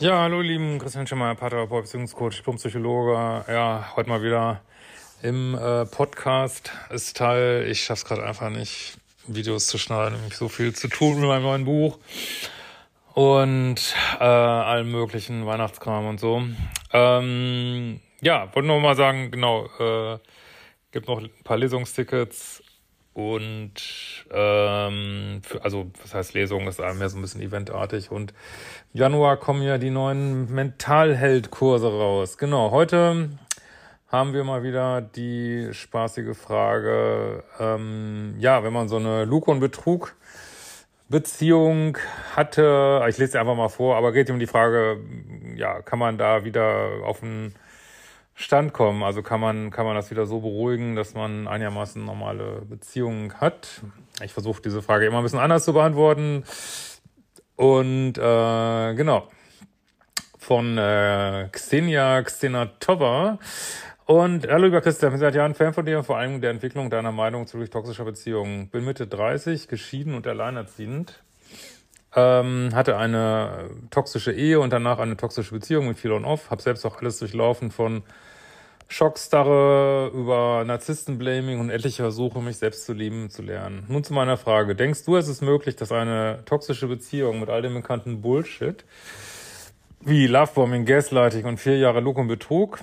Ja, hallo, lieben Christian Schemmer, Paartherapeut, Beziehungscoach, Diplompsychologe. Ja, heute mal wieder im äh, Podcast ist Teil. Ich schaff's gerade einfach nicht, Videos zu schneiden, nämlich so viel zu tun mit meinem neuen Buch und äh, allem möglichen Weihnachtskram und so. Ähm, ja, wollte nur mal sagen, genau, äh, gibt noch ein paar Lesungstickets und ähm, für, also was heißt Lesung, ist mehr so ein bisschen eventartig und im Januar kommen ja die neuen Mentalheld-Kurse raus. Genau, heute haben wir mal wieder die spaßige Frage, ähm, ja, wenn man so eine Lug und Betrug Beziehung hatte, ich lese sie einfach mal vor, aber geht um die Frage, ja, kann man da wieder auf einen Stand kommen? Also kann man, kann man das wieder so beruhigen, dass man einigermaßen normale Beziehungen hat? Ich versuche diese Frage immer ein bisschen anders zu beantworten. Und äh, genau, von äh, Xenia Xenatova und hallo lieber Christian, ich bin seit Jahren Fan von dir und vor allem der Entwicklung deiner Meinung zu toxischer Beziehungen. Bin Mitte 30, geschieden und alleinerziehend. Ähm, hatte eine toxische Ehe und danach eine toxische Beziehung mit viel on off. Hab selbst auch alles durchlaufen von Schockstarre über Narzisstenblaming und etliche Versuche, mich selbst zu lieben zu lernen. Nun zu meiner Frage. Denkst du, es ist möglich, dass eine toxische Beziehung mit all dem bekannten Bullshit wie Lovebombing, Gaslighting und vier Jahre Lug und Betrug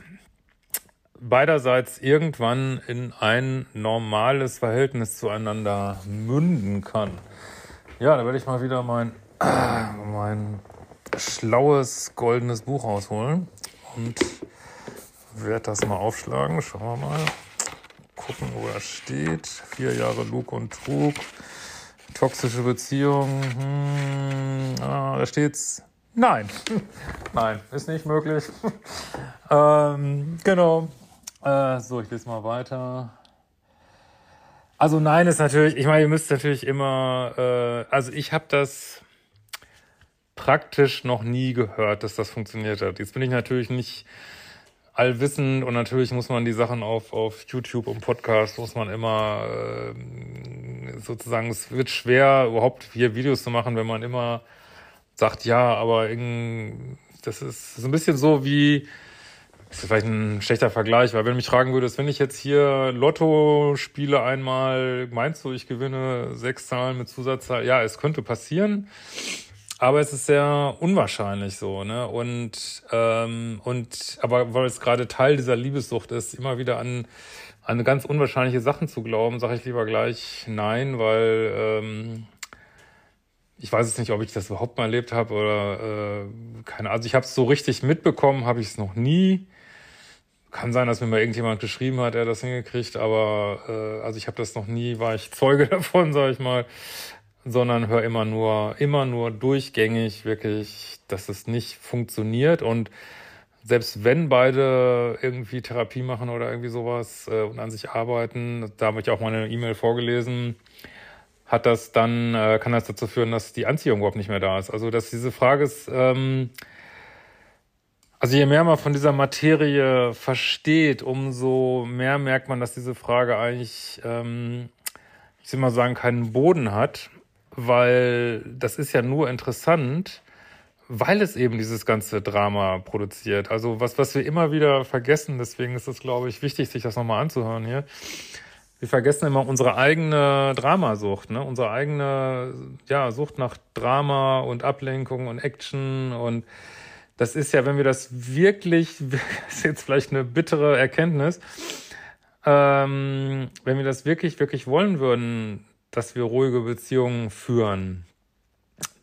beiderseits irgendwann in ein normales Verhältnis zueinander münden kann. Ja, da werde ich mal wieder mein, mein schlaues goldenes Buch rausholen und werde das mal aufschlagen. Schauen wir mal. Gucken, wo er steht. Vier Jahre Lug und Trug. Toxische Beziehung. Hm, ah, da steht's. Nein. Nein, ist nicht möglich. ähm, genau. Äh, so, ich lese mal weiter. Also nein ist natürlich, ich meine, ihr müsst natürlich immer, äh, also ich habe das praktisch noch nie gehört, dass das funktioniert hat. Jetzt bin ich natürlich nicht allwissend und natürlich muss man die Sachen auf, auf YouTube und Podcast, muss man immer äh, sozusagen, es wird schwer, überhaupt hier Videos zu machen, wenn man immer sagt, ja, aber das ist so ein bisschen so wie, das ist vielleicht ein schlechter Vergleich, weil wenn du mich fragen würdest, wenn ich jetzt hier Lotto spiele einmal, meinst du, ich gewinne sechs Zahlen mit Zusatzzahl? Ja, es könnte passieren, aber es ist sehr unwahrscheinlich so, ne? Und ähm, und aber weil es gerade Teil dieser Liebessucht ist, immer wieder an an ganz unwahrscheinliche Sachen zu glauben, sage ich lieber gleich nein, weil ähm, ich weiß jetzt nicht, ob ich das überhaupt mal erlebt habe oder äh, keine Ahnung. Also ich habe es so richtig mitbekommen, habe ich es noch nie. Kann sein, dass mir mal irgendjemand geschrieben hat, er das hingekriegt, aber äh, also ich habe das noch nie, war ich Zeuge davon, sage ich mal, sondern höre immer nur, immer nur durchgängig wirklich, dass es nicht funktioniert und selbst wenn beide irgendwie Therapie machen oder irgendwie sowas äh, und an sich arbeiten, da habe ich auch mal eine E-Mail vorgelesen, hat das dann, äh, kann das dazu führen, dass die Anziehung überhaupt nicht mehr da ist. Also dass diese Frage ist, ähm, also je mehr man von dieser Materie versteht, umso mehr merkt man, dass diese Frage eigentlich, ähm, ich will mal sagen, keinen Boden hat, weil das ist ja nur interessant, weil es eben dieses ganze Drama produziert. Also was, was wir immer wieder vergessen, deswegen ist es, glaube ich, wichtig, sich das nochmal anzuhören hier. Wir vergessen immer unsere eigene Dramasucht, ne? unsere eigene ja, Sucht nach Drama und Ablenkung und Action und das ist ja, wenn wir das wirklich, das ist jetzt vielleicht eine bittere Erkenntnis, ähm, wenn wir das wirklich, wirklich wollen würden, dass wir ruhige Beziehungen führen,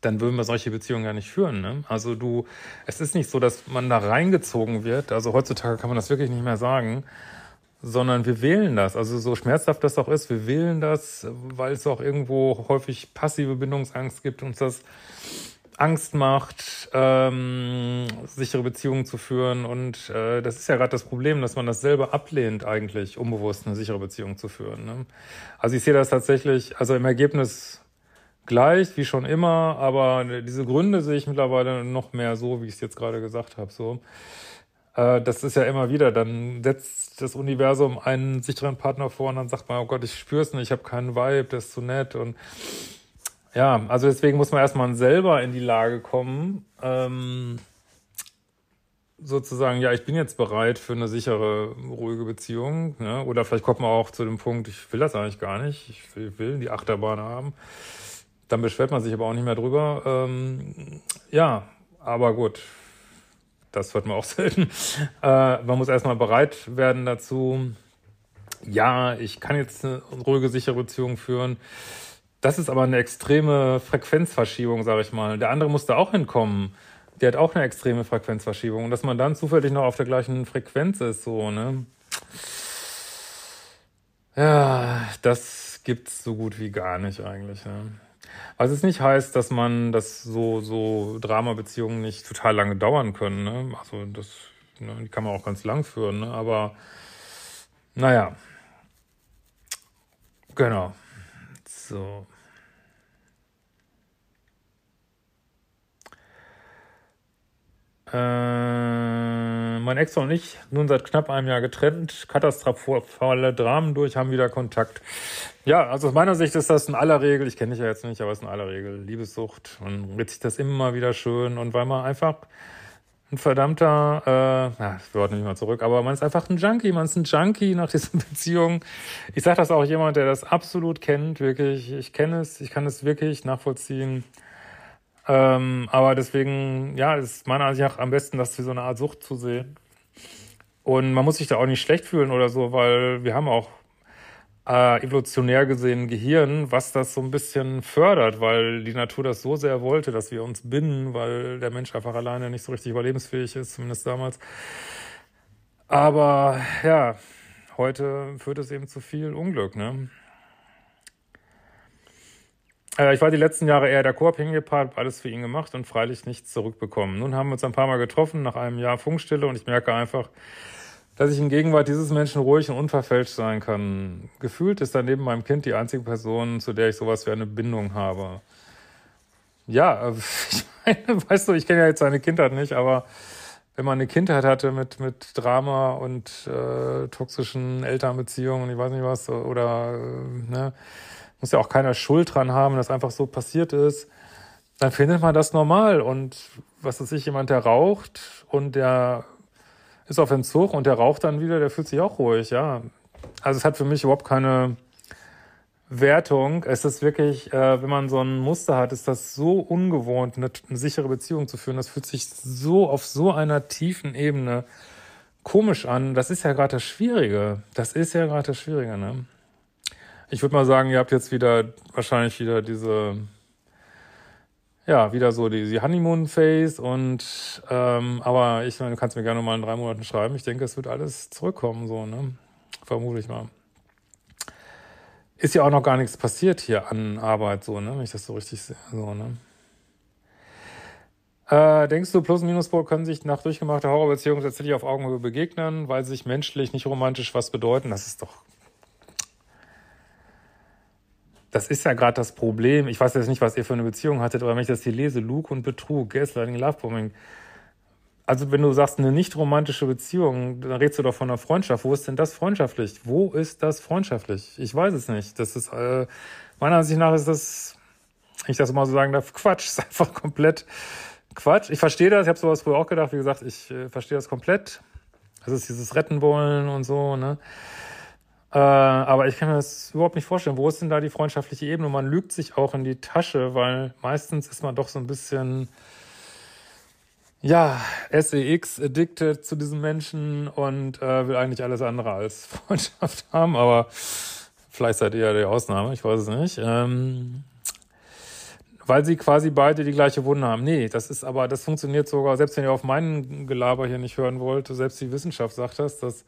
dann würden wir solche Beziehungen gar nicht führen. Ne? Also du, es ist nicht so, dass man da reingezogen wird. Also heutzutage kann man das wirklich nicht mehr sagen. sondern wir wählen das. Also so schmerzhaft das auch ist, wir wählen das, weil es auch irgendwo häufig passive Bindungsangst gibt, uns das Angst macht, ähm, sichere Beziehungen zu führen. Und äh, das ist ja gerade das Problem, dass man das selber ablehnt, eigentlich unbewusst eine sichere Beziehung zu führen. Ne? Also ich sehe das tatsächlich, also im Ergebnis gleich wie schon immer, aber diese Gründe sehe ich mittlerweile noch mehr so, wie ich es jetzt gerade gesagt habe. So, äh, das ist ja immer wieder. Dann setzt das Universum einen sicheren Partner vor und dann sagt man, oh Gott, ich spür's nicht, ich habe keinen Vibe, der ist zu nett und ja, also deswegen muss man erstmal selber in die Lage kommen, ähm, sozusagen, ja, ich bin jetzt bereit für eine sichere, ruhige Beziehung. Ne? Oder vielleicht kommt man auch zu dem Punkt, ich will das eigentlich gar nicht, ich will, will die Achterbahn haben. Dann beschwert man sich aber auch nicht mehr drüber. Ähm, ja, aber gut, das hört man auch selten. Äh, man muss erstmal bereit werden dazu. Ja, ich kann jetzt eine ruhige, sichere Beziehung führen. Das ist aber eine extreme Frequenzverschiebung, sage ich mal. Der andere muss da auch hinkommen. Der hat auch eine extreme Frequenzverschiebung. Und dass man dann zufällig noch auf der gleichen Frequenz ist, so, ne? Ja, das gibt's so gut wie gar nicht eigentlich, ne? Was es nicht heißt, dass man, dass so, so Drama-Beziehungen nicht total lange dauern können, ne? Also, das, ne, die kann man auch ganz lang führen, ne? Aber, naja. Genau. So. Äh, mein Ex und ich, nun seit knapp einem Jahr getrennt, katastrophale Dramen durch, haben wieder Kontakt. Ja, also aus meiner Sicht ist das in aller Regel, ich kenne dich ja jetzt nicht, aber es ist in aller Regel Liebessucht. Man redet sich das immer wieder schön und weil man einfach ein verdammter, äh, ja, wir wollten nicht mal zurück, aber man ist einfach ein Junkie, man ist ein Junkie nach dieser Beziehung. Ich sage das auch jemand, der das absolut kennt, wirklich. Ich kenne es, ich kann es wirklich nachvollziehen. Ähm, aber deswegen, ja, ist meiner Ansicht nach am besten, das wie so eine Art Sucht zu sehen. Und man muss sich da auch nicht schlecht fühlen oder so, weil wir haben auch äh, evolutionär gesehen Gehirn, was das so ein bisschen fördert, weil die Natur das so sehr wollte, dass wir uns binden, weil der Mensch einfach alleine nicht so richtig überlebensfähig ist, zumindest damals. Aber ja, heute führt es eben zu viel Unglück, ne? Äh, ich war die letzten Jahre eher der co-abhängige Part, habe alles für ihn gemacht und freilich nichts zurückbekommen. Nun haben wir uns ein paar Mal getroffen, nach einem Jahr Funkstille, und ich merke einfach, dass ich in Gegenwart dieses Menschen ruhig und unverfälscht sein kann. Gefühlt ist er neben meinem Kind die einzige Person, zu der ich sowas wie eine Bindung habe. Ja, ich meine, weißt du, ich kenne ja jetzt seine Kindheit nicht, aber wenn man eine Kindheit hatte mit, mit Drama und äh, toxischen Elternbeziehungen, ich weiß nicht was, oder äh, ne, muss ja auch keiner Schuld dran haben, dass einfach so passiert ist, dann findet man das normal. Und was ist ich, jemand, der raucht und der ist auf Entzug und der raucht dann wieder, der fühlt sich auch ruhig, ja. Also es hat für mich überhaupt keine Wertung. Es ist wirklich, äh, wenn man so ein Muster hat, ist das so ungewohnt, eine, eine sichere Beziehung zu führen. Das fühlt sich so auf so einer tiefen Ebene komisch an. Das ist ja gerade das Schwierige. Das ist ja gerade das Schwierige, ne? Ich würde mal sagen, ihr habt jetzt wieder wahrscheinlich wieder diese, ja, wieder so die, die Honeymoon-Phase und ähm, aber ich meine, du kannst mir gerne mal in drei Monaten schreiben. Ich denke, es wird alles zurückkommen, so, ne? Vermute ich mal. Ist ja auch noch gar nichts passiert hier an Arbeit, so, ne? Wenn ich das so richtig sehe, so, ne? Äh, denkst du, Plus- und Minuspol können sich nach durchgemachter Horrorbeziehung tatsächlich auf Augenhöhe begegnen, weil sie sich menschlich nicht romantisch was bedeuten? Das ist doch das ist ja gerade das Problem. Ich weiß jetzt nicht, was ihr für eine Beziehung hattet, aber wenn ich das hier lese, Luke und Betrug, Gaslighting, Lovebombing. Also wenn du sagst, eine nicht romantische Beziehung, dann redest du doch von einer Freundschaft. Wo ist denn das freundschaftlich? Wo ist das freundschaftlich? Ich weiß es nicht. Das ist, äh, meiner Ansicht nach ist das, wenn ich das mal so sagen darf, Quatsch. ist einfach komplett Quatsch. Ich verstehe das. Ich habe sowas früher auch gedacht. Wie gesagt, ich äh, verstehe das komplett. Das ist dieses Retten wollen und so, ne? Äh, aber ich kann mir das überhaupt nicht vorstellen. Wo ist denn da die freundschaftliche Ebene? Man lügt sich auch in die Tasche, weil meistens ist man doch so ein bisschen, ja, SEX addicted zu diesem Menschen und äh, will eigentlich alles andere als Freundschaft haben. Aber vielleicht seid ihr ja die Ausnahme, ich weiß es nicht. Ähm, weil sie quasi beide die gleiche Wunde haben. Nee, das ist aber, das funktioniert sogar, selbst wenn ihr auf meinen Gelaber hier nicht hören wollt, selbst die Wissenschaft sagt das, dass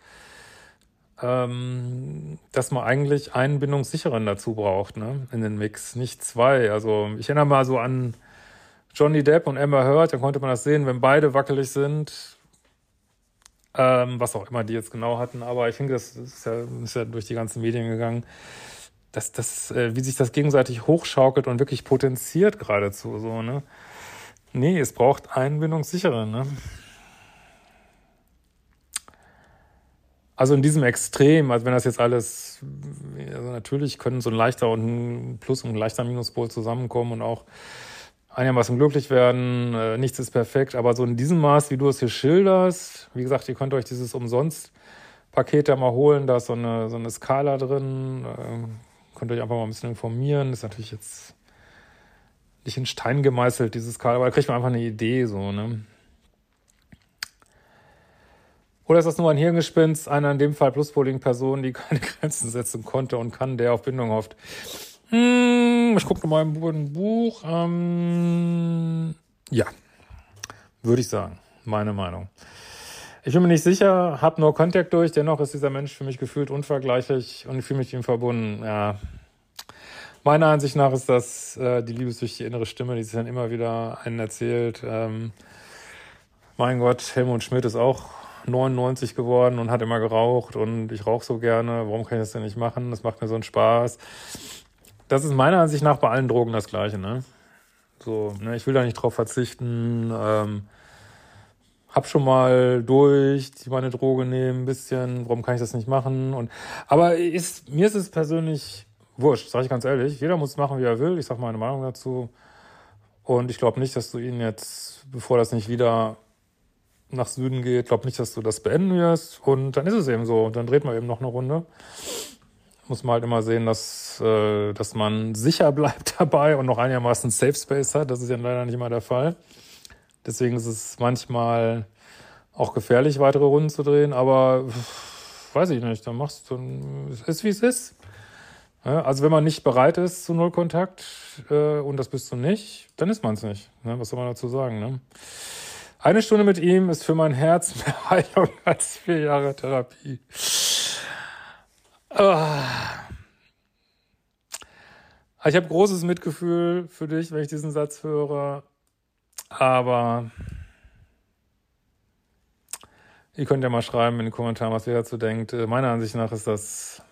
ähm, dass man eigentlich einen bindungssicheren dazu braucht, ne, in den Mix, nicht zwei. Also ich erinnere mal so an Johnny Depp und Emma Heard, da konnte man das sehen, wenn beide wackelig sind, ähm, was auch immer die jetzt genau hatten, aber ich finde, das ist ja, ist ja durch die ganzen Medien gegangen, dass das, äh, wie sich das gegenseitig hochschaukelt und wirklich potenziert geradezu so, ne? Nee, es braucht einen bindungssicheren, ne? Also in diesem Extrem, also wenn das jetzt alles, also natürlich können so ein leichter und ein Plus- und ein leichter Minuspol zusammenkommen und auch einigermaßen glücklich werden. Äh, nichts ist perfekt, aber so in diesem Maß, wie du es hier schilderst, wie gesagt, ihr könnt euch dieses Umsonst-Paket da mal holen, da ist so eine, so eine Skala drin, äh, könnt euch einfach mal ein bisschen informieren. Ist natürlich jetzt nicht in Stein gemeißelt, diese Skala, aber da kriegt man einfach eine Idee, so, ne? Oder ist das nur ein Hirngespinst, einer in dem Fall Pluspoling-Person, die keine Grenzen setzen konnte und kann, der auf Bindung hofft? Hm, ich gucke nochmal im Buch. Ähm, ja, würde ich sagen. Meine Meinung. Ich bin mir nicht sicher, habe nur Kontakt durch, dennoch ist dieser Mensch für mich gefühlt unvergleichlich und ich fühle mich ihm verbunden. Ja. Meiner Ansicht nach ist das äh, die liebessüchtige innere Stimme, die sich dann immer wieder einen erzählt. Ähm, mein Gott, Helmut Schmidt ist auch 99 geworden und hat immer geraucht und ich rauche so gerne. Warum kann ich das denn nicht machen? Das macht mir so einen Spaß. Das ist meiner Ansicht nach bei allen Drogen das Gleiche, ne? So, ne, ich will da nicht drauf verzichten. Ähm, hab schon mal durch, die meine Droge nehmen, ein bisschen, warum kann ich das nicht machen? Und aber ist, mir ist es persönlich wurscht, sage ich ganz ehrlich. Jeder muss machen, wie er will. Ich sag meine Meinung dazu. Und ich glaube nicht, dass du ihn jetzt, bevor das nicht wieder nach Süden geht, glaube nicht, dass du das beenden wirst. Und dann ist es eben so. Dann dreht man eben noch eine Runde. Muss man halt immer sehen, dass, äh, dass man sicher bleibt dabei und noch einigermaßen Safe Space hat. Das ist ja leider nicht immer der Fall. Deswegen ist es manchmal auch gefährlich, weitere Runden zu drehen, aber weiß ich nicht, dann machst du, es ist wie es ist. Ja, also wenn man nicht bereit ist zu Nullkontakt äh, und das bist du nicht, dann ist man es nicht. Ne? Was soll man dazu sagen? Ne? Eine Stunde mit ihm ist für mein Herz mehr Heilung als vier Jahre Therapie. Ah. Ich habe großes Mitgefühl für dich, wenn ich diesen Satz höre. Aber ihr könnt ja mal schreiben in den Kommentaren, was ihr dazu denkt. Meiner Ansicht nach ist das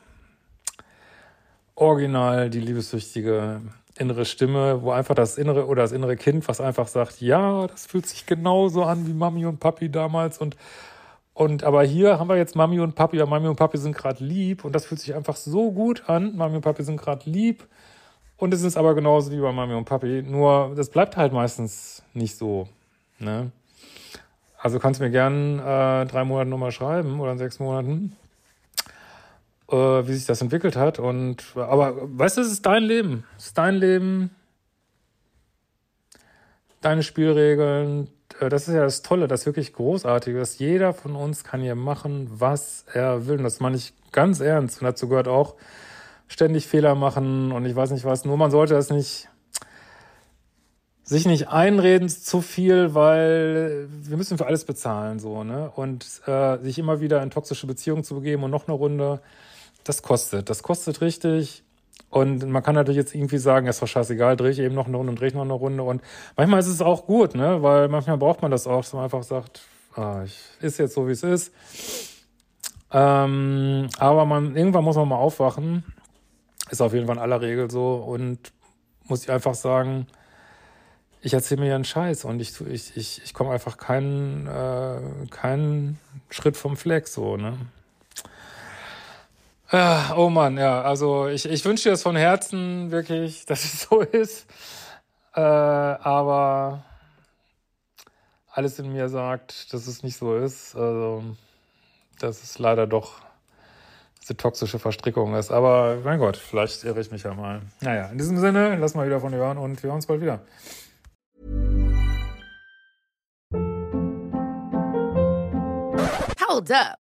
original die liebessüchtige innere Stimme, wo einfach das innere oder das innere Kind, was einfach sagt, ja, das fühlt sich genauso an wie Mami und Papi damals und und aber hier haben wir jetzt Mami und Papi, ja, Mami und Papi sind gerade lieb und das fühlt sich einfach so gut an. Mami und Papi sind gerade lieb und es ist aber genauso wie bei Mami und Papi, nur das bleibt halt meistens nicht so. Ne? Also kannst du mir gern äh, drei Monate nochmal schreiben oder in sechs Monaten äh, wie sich das entwickelt hat. Und aber weißt du, es ist dein Leben. Es ist dein Leben, deine Spielregeln. Äh, das ist ja das Tolle, das wirklich Großartige, dass jeder von uns kann hier machen, was er will. Und das meine ich ganz ernst. Und dazu gehört auch ständig Fehler machen und ich weiß nicht was. Nur man sollte das nicht sich nicht einreden zu viel, weil wir müssen für alles bezahlen so ne und äh, sich immer wieder in toxische Beziehungen zu begeben und noch eine Runde das kostet. Das kostet richtig. Und man kann natürlich jetzt irgendwie sagen, ist doch scheißegal, drehe ich eben noch eine Runde und drehe ich noch eine Runde. Und manchmal ist es auch gut, ne? Weil manchmal braucht man das auch, dass man einfach sagt, ah, ich, ist jetzt so, wie es ist. Ähm, aber man, irgendwann muss man mal aufwachen. Ist auf jeden Fall in aller Regel so. Und muss ich einfach sagen, ich erzähle mir ja einen Scheiß und ich, ich, ich, ich komme einfach keinen, äh, keinen Schritt vom Fleck so, ne? Ja, oh Mann, ja, also ich, ich wünsche dir das von Herzen wirklich, dass es so ist. Äh, aber alles in mir sagt, dass es nicht so ist. Also, dass es leider doch diese toxische Verstrickung ist. Aber mein Gott, vielleicht irre ich mich ja mal. Naja, in diesem Sinne, lass mal wieder von dir hören und wir hören uns bald wieder. Hold up.